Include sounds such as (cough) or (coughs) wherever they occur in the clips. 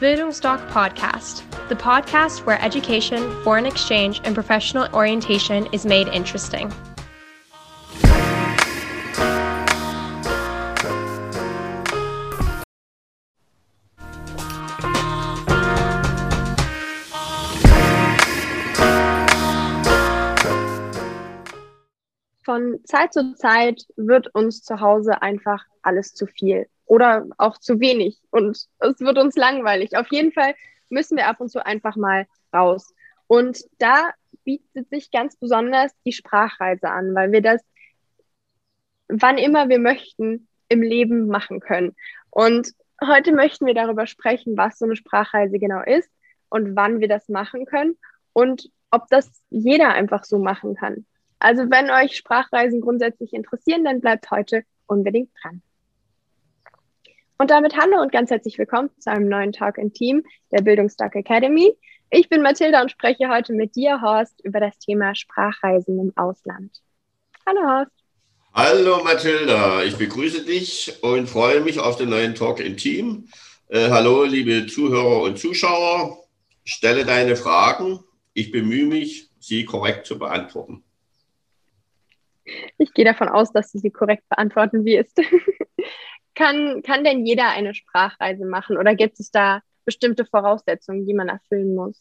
Bildungsdoc Podcast, the podcast where education, foreign exchange, and professional orientation is made interesting. Von Zeit zu Zeit wird uns zu Hause einfach alles zu viel oder auch zu wenig und es wird uns langweilig. Auf jeden Fall müssen wir ab und zu einfach mal raus. Und da bietet sich ganz besonders die Sprachreise an, weil wir das wann immer wir möchten im Leben machen können. Und heute möchten wir darüber sprechen, was so eine Sprachreise genau ist und wann wir das machen können und ob das jeder einfach so machen kann. Also wenn euch Sprachreisen grundsätzlich interessieren, dann bleibt heute unbedingt dran. Und damit hallo und ganz herzlich willkommen zu einem neuen Talk in Team der Bildungsdoc Academy. Ich bin Mathilda und spreche heute mit dir, Horst, über das Thema Sprachreisen im Ausland. Hallo, Horst. Hallo, Mathilda. Ich begrüße dich und freue mich auf den neuen Talk in Team. Äh, hallo, liebe Zuhörer und Zuschauer. Stelle deine Fragen. Ich bemühe mich, sie korrekt zu beantworten. Ich gehe davon aus, dass du sie korrekt beantworten wirst. (laughs) kann, kann denn jeder eine Sprachreise machen oder gibt es da bestimmte Voraussetzungen, die man erfüllen muss?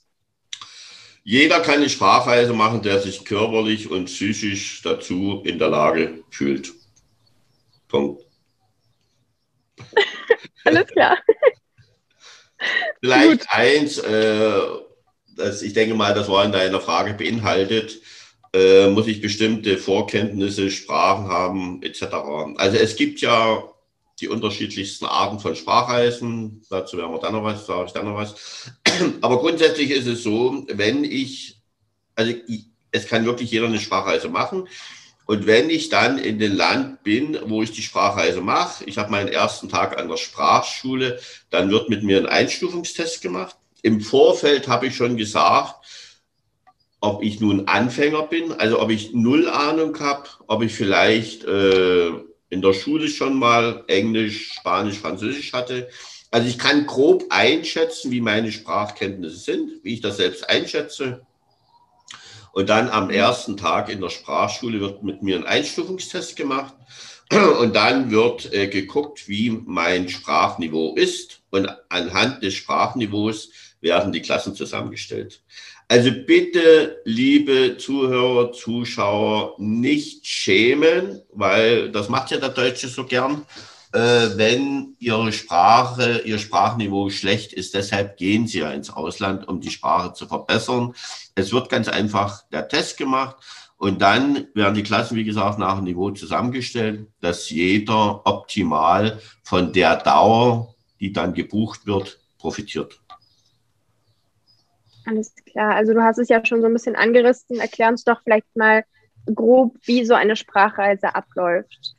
Jeder kann eine Sprachreise machen, der sich körperlich und psychisch dazu in der Lage fühlt. Punkt. (laughs) Alles klar. (laughs) Vielleicht Gut. eins, äh, das, ich denke mal, das war in deiner Frage beinhaltet, äh, muss ich bestimmte Vorkenntnisse, Sprachen haben, etc. Also es gibt ja die unterschiedlichsten Arten von Sprachreisen. Dazu werden wir dann noch was, sage ich dann noch was. (clears throat) Aber grundsätzlich ist es so, wenn ich, also ich, es kann wirklich jeder eine Sprachreise machen. Und wenn ich dann in dem Land bin, wo ich die Sprachreise mache, ich habe meinen ersten Tag an der Sprachschule, dann wird mit mir ein Einstufungstest gemacht. Im Vorfeld habe ich schon gesagt, ob ich nun Anfänger bin, also ob ich null Ahnung habe, ob ich vielleicht äh, in der Schule schon mal Englisch, Spanisch, Französisch hatte. Also ich kann grob einschätzen, wie meine Sprachkenntnisse sind, wie ich das selbst einschätze. Und dann am ersten Tag in der Sprachschule wird mit mir ein Einstufungstest gemacht. (clears throat) Und dann wird äh, geguckt, wie mein Sprachniveau ist. Und anhand des Sprachniveaus werden die Klassen zusammengestellt. Also bitte, liebe Zuhörer, Zuschauer, nicht schämen, weil das macht ja der Deutsche so gern, äh, wenn Ihre Sprache, Ihr Sprachniveau schlecht ist. Deshalb gehen Sie ja ins Ausland, um die Sprache zu verbessern. Es wird ganz einfach der Test gemacht und dann werden die Klassen, wie gesagt, nach dem Niveau zusammengestellt, dass jeder optimal von der Dauer, die dann gebucht wird, profitiert. Alles klar. Also du hast es ja schon so ein bisschen angerissen. Erklär uns doch vielleicht mal grob, wie so eine Sprachreise abläuft.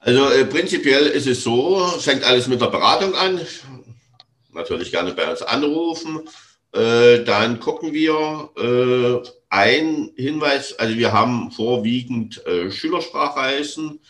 Also äh, prinzipiell ist es so, fängt alles mit der Beratung an. Natürlich gerne bei uns anrufen. Äh, dann gucken wir äh, ein Hinweis, also wir haben vorwiegend äh, Schülersprachreisen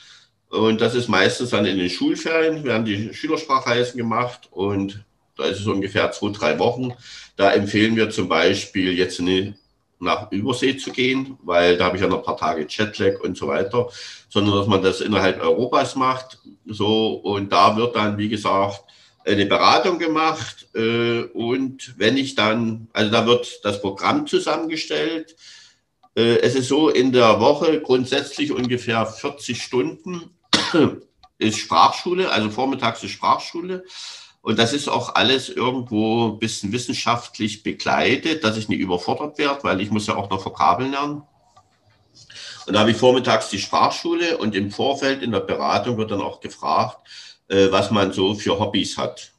und das ist meistens dann in den Schulferien, werden die Schülersprachreisen gemacht und da ist es ungefähr zwei, drei Wochen. Da empfehlen wir zum Beispiel jetzt nicht nach Übersee zu gehen, weil da habe ich ja noch ein paar Tage Jetlag und so weiter, sondern dass man das innerhalb Europas macht. So, und da wird dann, wie gesagt, eine Beratung gemacht. Äh, und wenn ich dann, also da wird das Programm zusammengestellt. Äh, es ist so, in der Woche grundsätzlich ungefähr 40 Stunden (coughs) ist Sprachschule, also vormittags ist Sprachschule. Und das ist auch alles irgendwo ein bisschen wissenschaftlich begleitet, dass ich nicht überfordert werde, weil ich muss ja auch noch Vokabeln lernen. Und da habe ich vormittags die Sprachschule und im Vorfeld in der Beratung wird dann auch gefragt, äh, was man so für Hobbys hat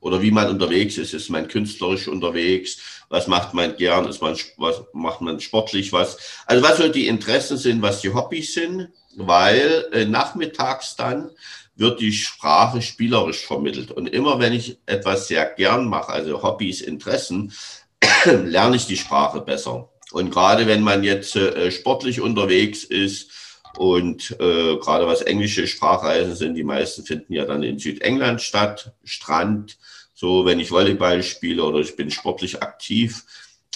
oder wie man unterwegs ist. Ist man künstlerisch unterwegs? Was macht man gern? Ist man, was macht man sportlich? Was? Also was so die Interessen sind, was die Hobbys sind, weil äh, nachmittags dann wird die Sprache spielerisch vermittelt. Und immer wenn ich etwas sehr gern mache, also Hobbys, Interessen, (coughs) lerne ich die Sprache besser. Und gerade wenn man jetzt äh, sportlich unterwegs ist und äh, gerade was englische Sprachreisen sind, die meisten finden ja dann in Südengland statt, Strand, So, wenn ich Volleyball spiele oder ich bin sportlich aktiv,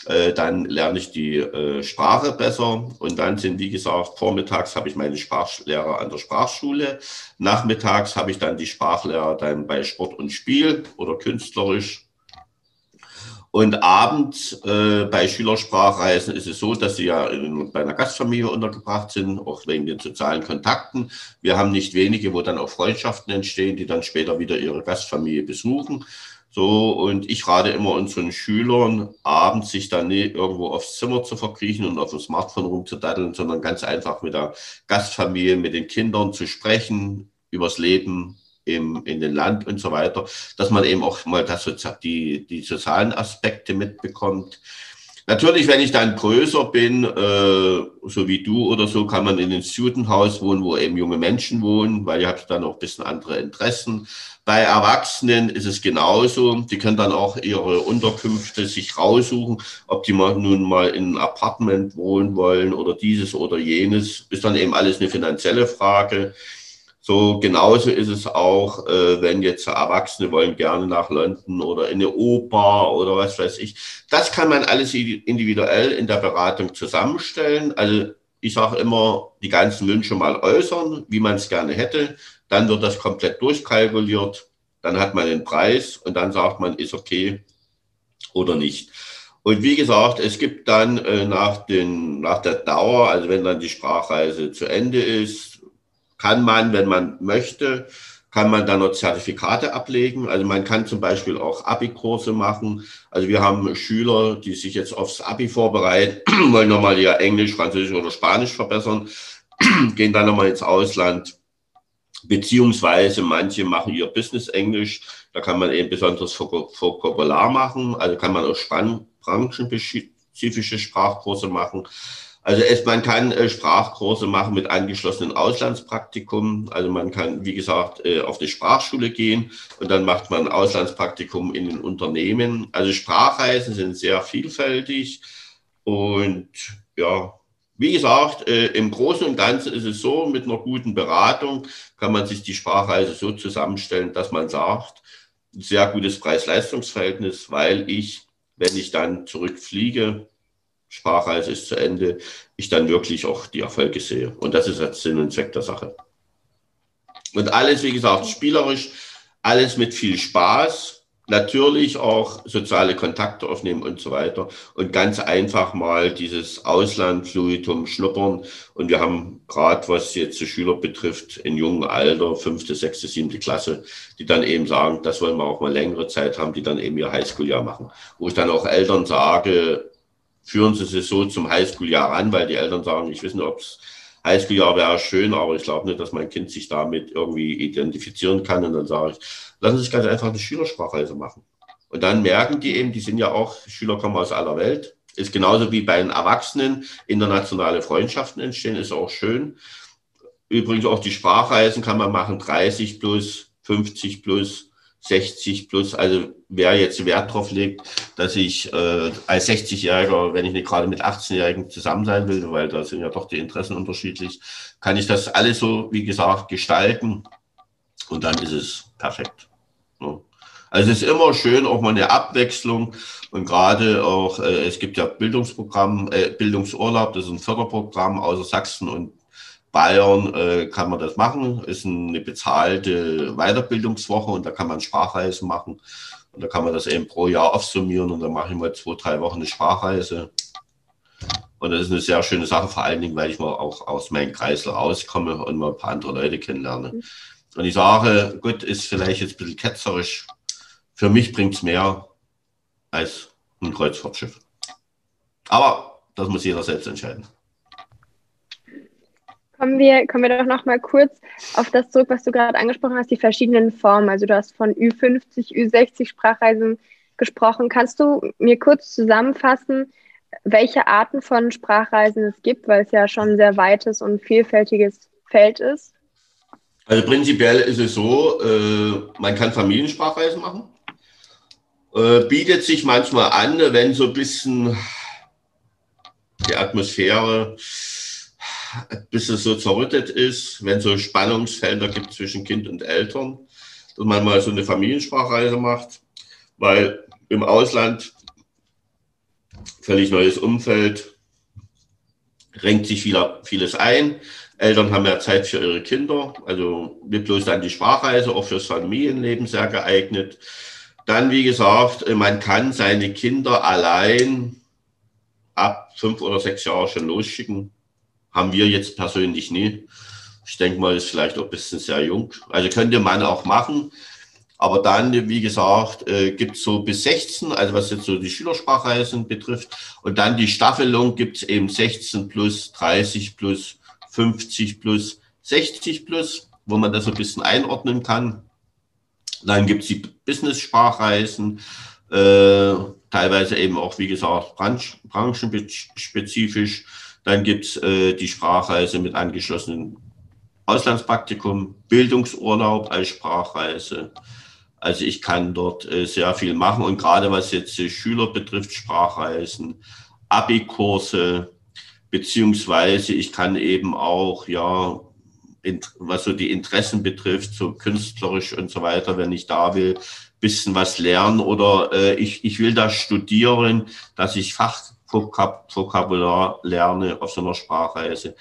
äh, dann lerne ich die äh, Sprache besser. Und dann sind, wie gesagt, vormittags habe ich meine Sprachlehrer an der Sprachschule. Nachmittags habe ich dann die Sprachlehrer dann bei Sport und Spiel oder künstlerisch. Und abends äh, bei Schülersprachreisen ist es so, dass sie ja in, bei einer Gastfamilie untergebracht sind, auch wegen den sozialen Kontakten. Wir haben nicht wenige, wo dann auch Freundschaften entstehen, die dann später wieder ihre Gastfamilie besuchen. So, und ich rate immer unseren Schülern, abends sich dann nicht irgendwo aufs Zimmer zu verkriechen und auf dem Smartphone rumzudaddeln, sondern ganz einfach mit der Gastfamilie, mit den Kindern zu sprechen, übers Leben im, in den Land und so weiter, dass man eben auch mal das, die, die sozialen Aspekte mitbekommt. Natürlich, wenn ich dann größer bin, äh, so wie du oder so, kann man in einem Studentenhaus wohnen, wo eben junge Menschen wohnen, weil ihr habt dann auch ein bisschen andere Interessen. Bei Erwachsenen ist es genauso. Die können dann auch ihre Unterkünfte sich raussuchen, ob die mal nun mal in einem Apartment wohnen wollen oder dieses oder jenes. Ist dann eben alles eine finanzielle Frage. So genauso ist es auch, äh, wenn jetzt Erwachsene wollen gerne nach London oder in eine Oper oder was weiß ich. Das kann man alles individuell in der Beratung zusammenstellen. Also ich sage immer, die ganzen Wünsche mal äußern, wie man es gerne hätte. Dann wird das komplett durchkalkuliert. Dann hat man den Preis und dann sagt man, ist okay oder nicht. Und wie gesagt, es gibt dann äh, nach, den, nach der Dauer, also wenn dann die Sprachreise zu Ende ist, kann man, wenn man möchte, kann man dann noch Zertifikate ablegen. Also man kann zum Beispiel auch Abi-Kurse machen. Also wir haben Schüler, die sich jetzt aufs Abi vorbereiten, (clears throat) wollen nochmal ihr Englisch, Französisch oder Spanisch verbessern, (clears throat) gehen dann nochmal ins Ausland. Beziehungsweise manche machen ihr Business Englisch. Da kann man eben besonderes Vokabular machen. Also kann man auch branchenspezifische Sprachkurse machen. Also es, man kann äh, Sprachkurse machen mit angeschlossenen Auslandspraktikum. Also man kann, wie gesagt, äh, auf die Sprachschule gehen und dann macht man Auslandspraktikum in den Unternehmen. Also Sprachreisen sind sehr vielfältig und ja, wie gesagt, äh, im Großen und Ganzen ist es so, mit einer guten Beratung kann man sich die Sprachreise so zusammenstellen, dass man sagt, sehr gutes Preis-Leistungs-Verhältnis, weil ich, wenn ich dann zurückfliege, Sprachreise ist zu Ende, ich dann wirklich auch die Erfolge sehe. Und das ist jetzt Sinn und Zweck der Sache. Und alles, wie gesagt, spielerisch, alles mit viel Spaß, natürlich auch soziale Kontakte aufnehmen und so weiter. Und ganz einfach mal dieses Auslandfluitum schnuppern. Und wir haben gerade, was jetzt die Schüler betrifft, in jungen Alter, fünfte, sechste, siebte Klasse, die dann eben sagen, das wollen wir auch mal längere Zeit haben, die dann eben ihr Highschool-Jahr machen. Wo ich dann auch Eltern sage, führen sie sich so zum Highschool-Jahr an, weil die Eltern sagen, ich weiß nicht, ob es Highschool-Jahr wäre schön, aber ich glaube nicht, dass mein Kind sich damit irgendwie identifizieren kann. Und dann sage ich, lassen sich ganz einfach eine Schülersprachreise machen. Und dann merken die eben, die sind ja auch, Schüler kommen aus aller Welt. Ist genauso wie bei den Erwachsenen internationale Freundschaften entstehen, ist auch schön. Übrigens auch die Sprachreisen kann man machen, 30 plus, 50 plus, 60 plus, also wer jetzt Wert drauf legt, dass ich äh, als 60-Jähriger, wenn ich nicht gerade mit 18-Jährigen zusammen sein will, weil da sind ja doch die Interessen unterschiedlich, kann ich das alles so, wie gesagt, gestalten und dann ist es perfekt. Also es ist immer schön, auch mal eine Abwechslung und gerade auch, äh, es gibt ja Bildungsprogramm, äh, Bildungsurlaub, das ist ein Förderprogramm außer Sachsen und Bayern äh, kann man das machen, ist eine bezahlte Weiterbildungswoche und da kann man Sprachreisen machen. Und da kann man das eben pro Jahr aufsummieren und dann mache ich mal zwei, drei Wochen eine Sprachreise. Und das ist eine sehr schöne Sache, vor allen Dingen, weil ich mal auch aus meinem Kreisel rauskomme und mal ein paar andere Leute kennenlerne. Mhm. Und ich sage, gut, ist vielleicht jetzt ein bisschen ketzerisch. Für mich bringt es mehr als ein Kreuzfahrtschiff. Aber das muss jeder selbst entscheiden. Kommen wir, kommen wir doch noch mal kurz auf das zurück, was du gerade angesprochen hast, die verschiedenen Formen. Also du hast von Ü50, Ü60 Sprachreisen gesprochen. Kannst du mir kurz zusammenfassen, welche Arten von Sprachreisen es gibt, weil es ja schon ein sehr weites und vielfältiges Feld ist? Also prinzipiell ist es so, äh, man kann Familiensprachreisen machen. Äh, bietet sich manchmal an, wenn so ein bisschen die Atmosphäre bis es so zerrüttet ist, wenn so Spannungsfelder gibt zwischen Kind und Eltern, dass man mal so eine Familiensprachreise macht. weil im Ausland völlig neues Umfeld, renkt sich viel, vieles ein. Eltern haben mehr Zeit für ihre Kinder, also nicht bloß dann die Sprachreise, auch fürs Familienleben sehr geeignet. Dann, wie gesagt, man kann seine Kinder allein ab fünf oder sechs Jahren schon losschicken. Haben wir jetzt persönlich nie. Ich denke mal, ist vielleicht auch ein bisschen sehr jung. Also könnte man auch machen. Aber dann, wie gesagt, äh, gibt es so bis 16, also was jetzt so die Schülersprachreisen betrifft. Und dann die Staffelung gibt es eben 16 plus, 30 plus, 50 plus, 60 plus, wo man das so ein bisschen einordnen kann. Dann gibt es die Business-Sprachreisen, äh, teilweise eben auch, wie gesagt, branch, branchenspezifisch. Dann gibt es äh, die Sprachreise mit angeschlossenem Auslandspraktikum, Bildungsurlaub als Sprachreise. Also ich kann dort äh, sehr viel machen und gerade was jetzt äh, Schüler betrifft, Sprachreisen, Abi-Kurse, beziehungsweise ich kann eben auch, ja, was so die Interessen betrifft, so künstlerisch und so weiter, wenn ich da will, bisschen was lernen oder äh, ich, ich will da studieren, dass ich Fachvokabular lerne auf so einer Sprachreise.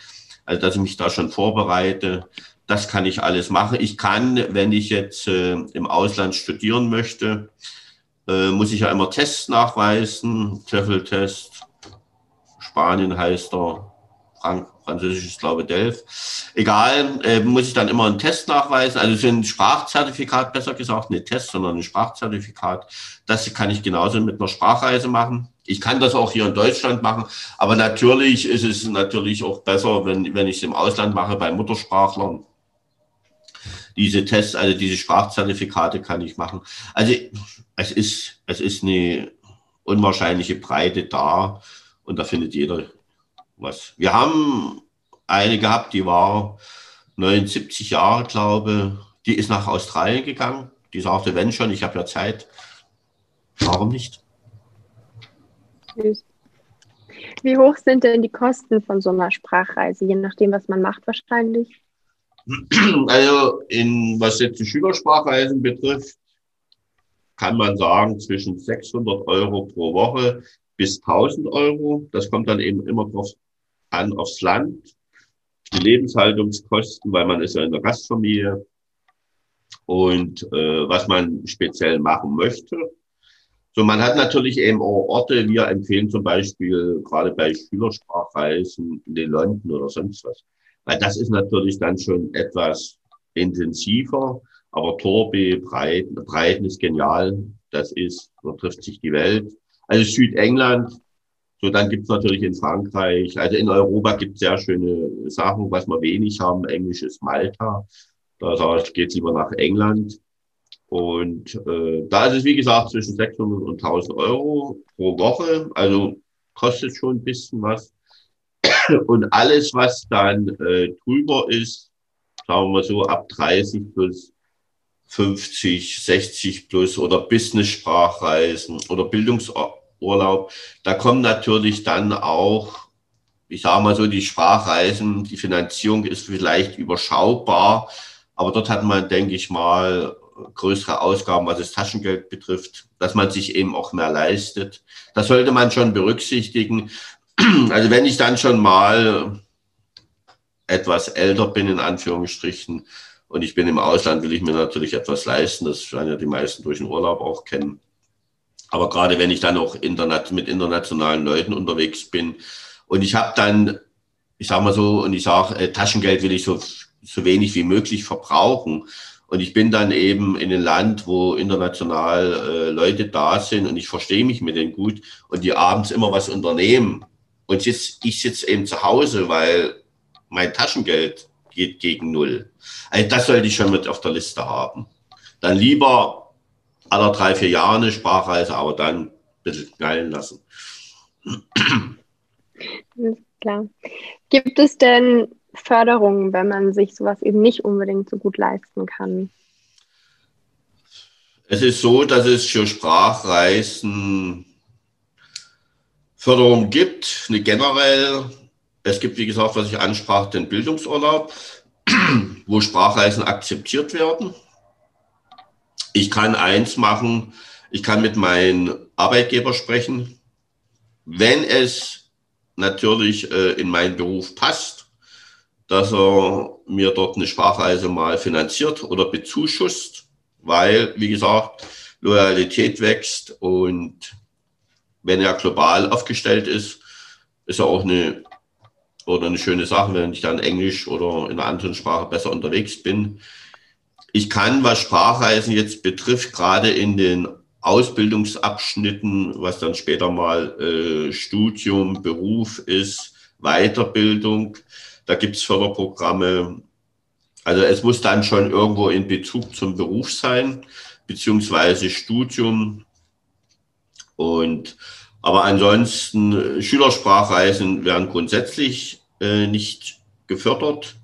Also dass ich mich da schon vorbereite. Das kann ich alles machen. Ich kann, wenn ich jetzt äh, im Ausland studieren möchte, äh, muss ich ja immer Tests nachweisen, TOEFL-Test, Spanien heißt er, Frank Französisch ist, glaube Delft. Egal, äh, muss ich dann immer einen Test nachweisen. Also ist ein Sprachzertifikat, besser gesagt, nicht Test, sondern ein Sprachzertifikat. Das kann ich genauso mit einer Sprachreise machen. Ich kann das auch hier in Deutschland machen, aber natürlich ist es natürlich auch besser, wenn, wenn ich es im Ausland mache, bei Muttersprachlern diese Tests, also diese Sprachzertifikate kann ich machen. Also es ist, es ist eine unwahrscheinliche Breite da und da findet jeder was. Wir haben eine gehabt, die war 79 Jahre, glaube die ist nach Australien gegangen. Die sagte, wenn schon, ich habe ja Zeit. Warum nicht? Wie hoch sind denn die Kosten von so einer Sprachreise, je nachdem, was man macht wahrscheinlich? Also in, was jetzt die Schülersprachreisen betrifft, kann man sagen zwischen 600 Euro pro Woche bis 1000 Euro. Das kommt dann eben immer drauf an aufs Land. Die Lebenshaltungskosten, weil man ist ja in der Gastfamilie und äh, was man speziell machen möchte. So, man hat natürlich eben auch Orte, wir empfehlen zum Beispiel gerade bei Schülersprachreisen in den London oder sonst was. Weil das ist natürlich dann schon etwas intensiver. Aber Torbe, Breiten, Breiten ist genial. Das ist, da trifft sich die Welt. Also Südengland. So, dann gibt's natürlich in Frankreich, also in Europa gibt's sehr schöne Sachen, was wir wenig haben. Englisch ist Malta. Da geht's lieber nach England. Und äh, da ist es, wie gesagt, zwischen 600 und 1000 Euro pro Woche. Also kostet schon ein bisschen was. (coughs) Und alles, was dann äh, drüber ist, sagen wir so ab 30 plus 50, 60 plus oder Business-Sprachreisen oder Bildungsurlaub, da kommen natürlich dann auch, ich sage mal so, die Sprachreisen, die Finanzierung ist vielleicht überschaubar, aber dort hat man, denke ich mal, größere Ausgaben, was das Taschengeld betrifft, dass man sich eben auch mehr leistet. Das sollte man schon berücksichtigen. Also wenn ich dann schon mal etwas älter bin, in Anführungsstrichen, und ich bin im Ausland, will ich mir natürlich etwas leisten. Das werden ja die meisten durch den Urlaub auch kennen. Aber gerade wenn ich dann auch internet, mit internationalen Leuten unterwegs bin und ich habe dann, ich sage mal so, und ich sage, äh, Taschengeld will ich so, so wenig wie möglich verbrauchen. Und ich bin dann eben in einem Land, wo international äh, Leute da sind und ich verstehe mich mit denen gut und die abends immer was unternehmen und jetzt, ich sitze eben zu Hause, weil mein Taschengeld geht gegen Null. Also das sollte ich schon mit auf der Liste haben. Dann lieber aller drei, vier Jahre eine Sprachreise, aber dann ein bisschen knallen lassen. Klar. Gibt es denn Förderungen, wenn man sich sowas eben nicht unbedingt so gut leisten kann? Es ist so, dass es für Sprachreisen Förderung gibt, eine generell. Es gibt, wie gesagt, was ich ansprach, den Bildungsurlaub, wo Sprachreisen akzeptiert werden. Ich kann eins machen, Ich kann mit meinem Arbeitgeber sprechen, wenn es natürlich äh, in meinen Beruf passt, dass er mir dort eine Sprachreise mal finanziert oder bezuschusst, weil, wie gesagt, Loyalität wächst und wenn er global aufgestellt ist, ist er auch eine oder eine schöne Sache, wenn ich dann Englisch oder in einer anderen Sprache besser unterwegs bin. Ich kann, was Sprachreisen jetzt betrifft, gerade in den Ausbildungsabschnitten, was dann später mal äh, Studium, Beruf ist, Weiterbildung, da gibt es Förderprogramme. Also es muss dann schon irgendwo in Bezug zum Beruf sein, beziehungsweise Studium. Und aber ansonsten Schülersprachreisen werden grundsätzlich äh, nicht gefördert.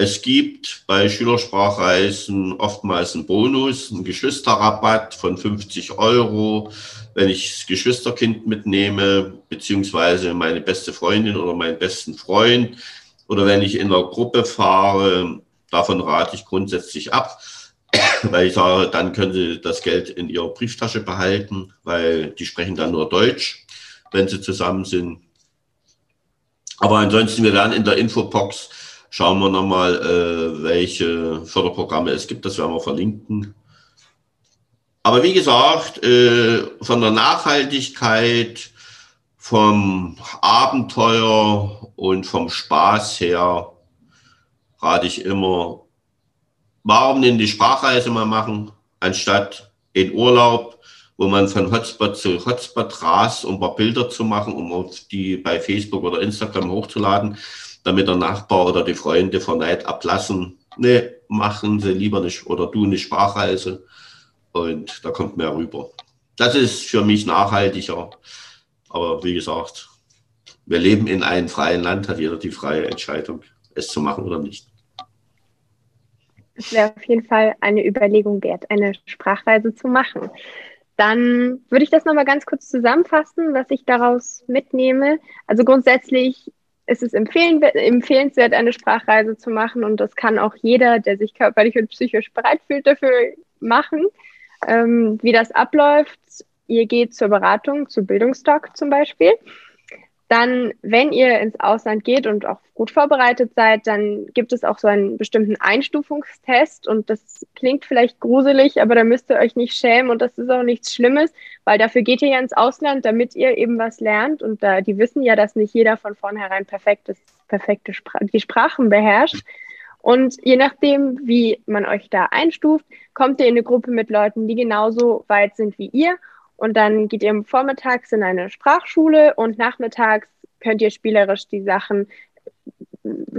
Es gibt bei Schülersprachreisen oftmals einen Bonus, einen Geschwisterrabatt von 50 Euro, wenn ich das Geschwisterkind mitnehme, beziehungsweise meine beste Freundin oder meinen besten Freund. Oder wenn ich in einer Gruppe fahre, davon rate ich grundsätzlich ab, (coughs) weil ich sage, dann können Sie das Geld in Ihrer Brieftasche behalten, weil die sprechen dann nur Deutsch, wenn sie zusammen sind. Aber ansonsten, wir werden in der Infobox Schauen wir nochmal, äh, welche Förderprogramme es gibt. Das werden wir verlinken. Aber wie gesagt, äh, von der Nachhaltigkeit, vom Abenteuer und vom Spaß her rate ich immer, warum denn die Sprachreise mal machen, anstatt in Urlaub, wo man von Hotspot zu Hotspot rast, um ein paar Bilder zu machen, um die bei Facebook oder Instagram hochzuladen damit der Nachbar oder die Freunde vor Neid ablassen. Nee, machen sie lieber nicht oder du eine Sprachreise und da kommt mehr rüber. Das ist für mich nachhaltiger. Aber wie gesagt, wir leben in einem freien Land, hat jeder die freie Entscheidung, es zu machen oder nicht. Es wäre auf jeden Fall eine Überlegung wert, eine Sprachreise zu machen. Dann würde ich das nochmal ganz kurz zusammenfassen, was ich daraus mitnehme. Also grundsätzlich es ist empfehlenswert, eine Sprachreise zu machen und das kann auch jeder, der sich körperlich und psychisch bereit fühlt, dafür machen. Ähm, wie das abläuft, ihr geht zur Beratung, zu Bildungsdoc zum Beispiel. Dann, wenn ihr ins Ausland geht und auch gut vorbereitet seid, dann gibt es auch so einen bestimmten Einstufungstest und das klingt vielleicht gruselig, aber da müsst ihr euch nicht schämen und das ist auch nichts Schlimmes, weil dafür geht ihr ja ins Ausland, damit ihr eben was lernt und da, die wissen ja, dass nicht jeder von vornherein perfektes, perfekte Spra die Sprachen beherrscht. Und je nachdem, wie man euch da einstuft, kommt ihr in eine Gruppe mit Leuten, die genauso weit sind wie ihr und dann geht ihr vormittags in eine Sprachschule und nachmittags könnt ihr spielerisch die Sachen,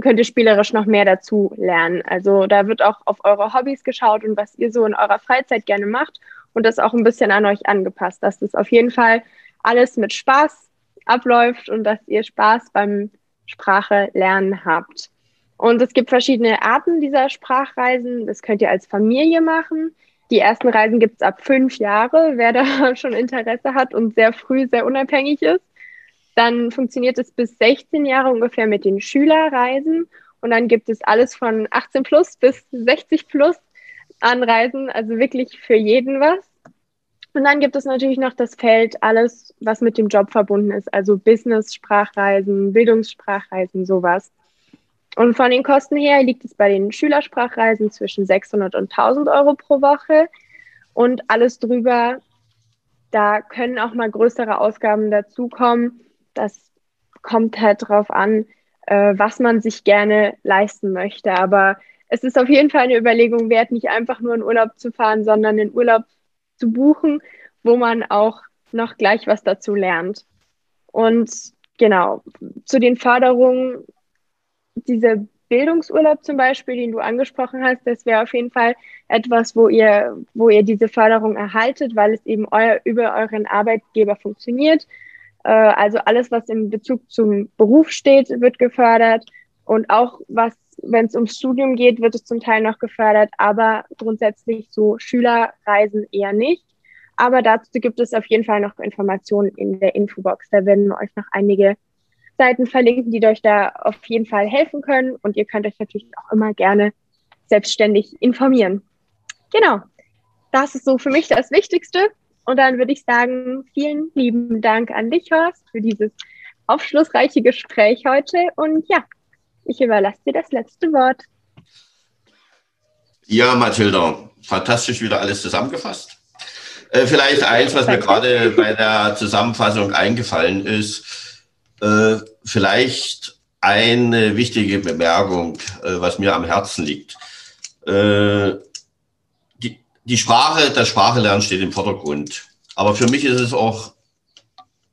könnt ihr spielerisch noch mehr dazu lernen. Also da wird auch auf eure Hobbys geschaut und was ihr so in eurer Freizeit gerne macht und das auch ein bisschen an euch angepasst, dass das auf jeden Fall alles mit Spaß abläuft und dass ihr Spaß beim Sprache lernen habt. Und es gibt verschiedene Arten dieser Sprachreisen. Das könnt ihr als Familie machen. Die ersten Reisen gibt es ab fünf Jahre, wer da (laughs) schon Interesse hat und sehr früh sehr unabhängig ist. Dann funktioniert es bis 16 Jahre ungefähr mit den Schülerreisen. Und dann gibt es alles von 18 plus bis 60 plus an Reisen, also wirklich für jeden was. Und dann gibt es natürlich noch das Feld, alles, was mit dem Job verbunden ist, also Business-Sprachreisen, Bildungssprachreisen, sowas. Und von den Kosten her liegt es bei den Schülersprachreisen zwischen 600 und 1000 Euro pro Woche. Und alles drüber, da können auch mal größere Ausgaben dazukommen. Das kommt halt drauf an, äh, was man sich gerne leisten möchte. Aber es ist auf jeden Fall eine Überlegung wert, nicht einfach nur in Urlaub zu fahren, sondern in Urlaub zu buchen, wo man auch noch gleich was dazu lernt. Und genau, zu den Förderungen dieser Bildungsurlaub zum Beispiel, den du angesprochen hast, das wäre auf jeden Fall etwas, wo ihr, wo ihr diese Förderung erhaltet, weil es eben euer, über euren Arbeitgeber funktioniert. Äh, also alles, was in Bezug zum Beruf steht, wird gefördert. Und auch was, wenn es ums Studium geht, wird es zum Teil noch gefördert, aber grundsätzlich so Schülerreisen eher nicht. Aber dazu gibt es auf jeden Fall noch Informationen in der Infobox. Da werden wir euch noch einige Seiten verlinken, die euch da auf jeden Fall helfen können. Und ihr könnt euch natürlich auch immer gerne selbstständig informieren. Genau. Das ist so für mich das Wichtigste. Und dann würde ich sagen, vielen lieben Dank an dich, Horst, für dieses aufschlussreiche Gespräch heute. Und ja, ich überlasse dir das letzte Wort. Ja, Mathilda, fantastisch wieder alles zusammengefasst. Äh, vielleicht eins, was mir gerade bei der Zusammenfassung eingefallen ist, äh, vielleicht eine wichtige Bemerkung, äh, was mir am Herzen liegt. Äh, die, die Sprache, das Sprachelernen steht im Vordergrund. Aber für mich ist es auch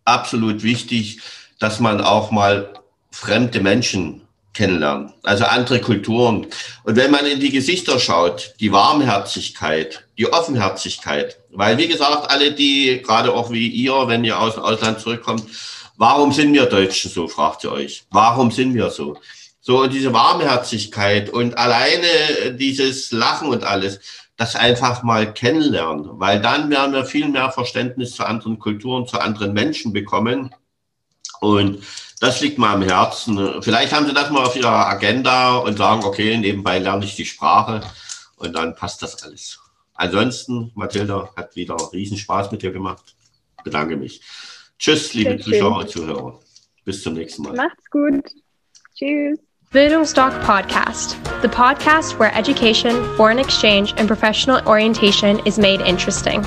absolut wichtig, dass man auch mal fremde Menschen kennenlernt, also andere Kulturen. Und wenn man in die Gesichter schaut, die Warmherzigkeit, die Offenherzigkeit, weil wie gesagt, alle die, gerade auch wie ihr, wenn ihr aus dem Ausland zurückkommt, warum sind wir Deutschen so, fragt ihr euch. Warum sind wir so? So, diese Warmherzigkeit und alleine dieses Lachen und alles, das einfach mal kennenlernen, weil dann werden wir viel mehr Verständnis zu anderen Kulturen, zu anderen Menschen bekommen. Und das liegt mir am Herzen. Vielleicht haben Sie das mal auf Ihrer Agenda und sagen, okay, nebenbei lerne ich die Sprache und dann passt das alles. Ansonsten, Mathilda, hat wieder riesen Spaß mit dir gemacht. Bedanke mich. Tschüss, liebe Sehr Zuschauer und Zuhörer. Bis zum nächsten Mal. Macht's gut. Tschüss. Bildungsdoc Podcast, the podcast where education, foreign exchange, and professional orientation is made interesting.